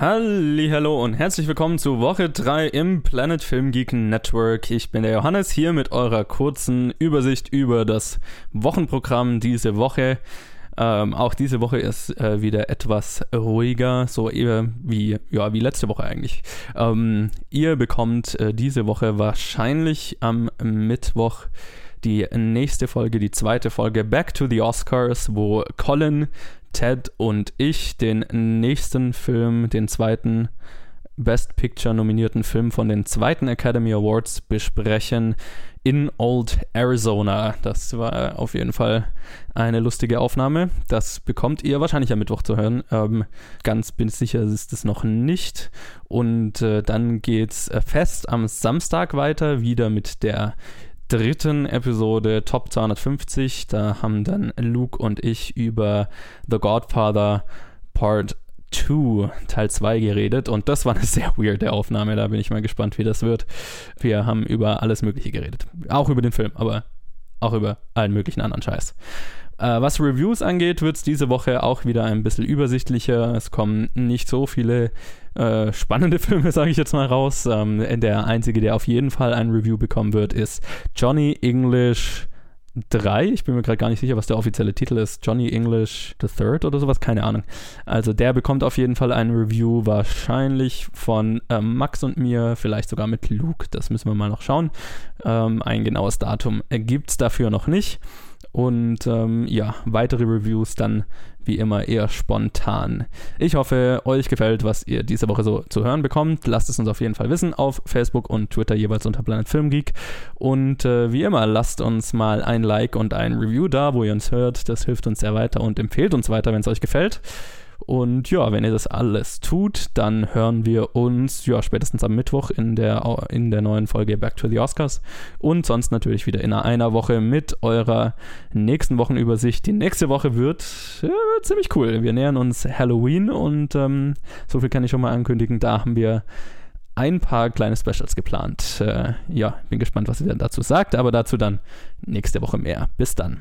Hallo und herzlich willkommen zu Woche 3 im Planet Film Geek Network. Ich bin der Johannes hier mit eurer kurzen Übersicht über das Wochenprogramm diese Woche. Ähm, auch diese Woche ist äh, wieder etwas ruhiger, so eher wie, ja, wie letzte Woche eigentlich. Ähm, ihr bekommt äh, diese Woche wahrscheinlich am Mittwoch die nächste Folge, die zweite Folge Back to the Oscars, wo Colin Ted und ich den nächsten Film, den zweiten Best Picture nominierten Film von den zweiten Academy Awards besprechen in Old Arizona. Das war auf jeden Fall eine lustige Aufnahme. Das bekommt ihr wahrscheinlich am Mittwoch zu hören. Ähm, ganz bin ich sicher ist es noch nicht. Und äh, dann geht's äh, fest am Samstag weiter, wieder mit der dritten Episode Top 250. Da haben dann Luke und ich über The Godfather Part 2, Teil 2 geredet und das war eine sehr weirde Aufnahme. Da bin ich mal gespannt, wie das wird. Wir haben über alles Mögliche geredet. Auch über den Film, aber auch über allen möglichen anderen Scheiß. Äh, was Reviews angeht, wird es diese Woche auch wieder ein bisschen übersichtlicher. Es kommen nicht so viele äh, spannende Filme, sage ich jetzt mal raus. Ähm, der einzige, der auf jeden Fall ein Review bekommen wird, ist Johnny English 3. Ich bin mir gerade gar nicht sicher, was der offizielle Titel ist. Johnny English the Third oder sowas, keine Ahnung. Also der bekommt auf jeden Fall ein Review, wahrscheinlich von ähm, Max und mir, vielleicht sogar mit Luke. Das müssen wir mal noch schauen. Ähm, ein genaues Datum gibt es dafür noch nicht. Und ähm, ja, weitere Reviews dann wie immer eher spontan. Ich hoffe, euch gefällt, was ihr diese Woche so zu hören bekommt. Lasst es uns auf jeden Fall wissen auf Facebook und Twitter jeweils unter Planet Film Geek. Und äh, wie immer, lasst uns mal ein Like und ein Review da, wo ihr uns hört. Das hilft uns sehr weiter und empfehlt uns weiter, wenn es euch gefällt. Und ja, wenn ihr das alles tut, dann hören wir uns ja spätestens am Mittwoch in der, in der neuen Folge Back to the Oscars. Und sonst natürlich wieder in einer Woche mit eurer nächsten Wochenübersicht. Die nächste Woche wird ja, ziemlich cool. Wir nähern uns Halloween und ähm, so viel kann ich schon mal ankündigen. Da haben wir ein paar kleine Specials geplant. Äh, ja, bin gespannt, was ihr dann dazu sagt, aber dazu dann nächste Woche mehr. Bis dann.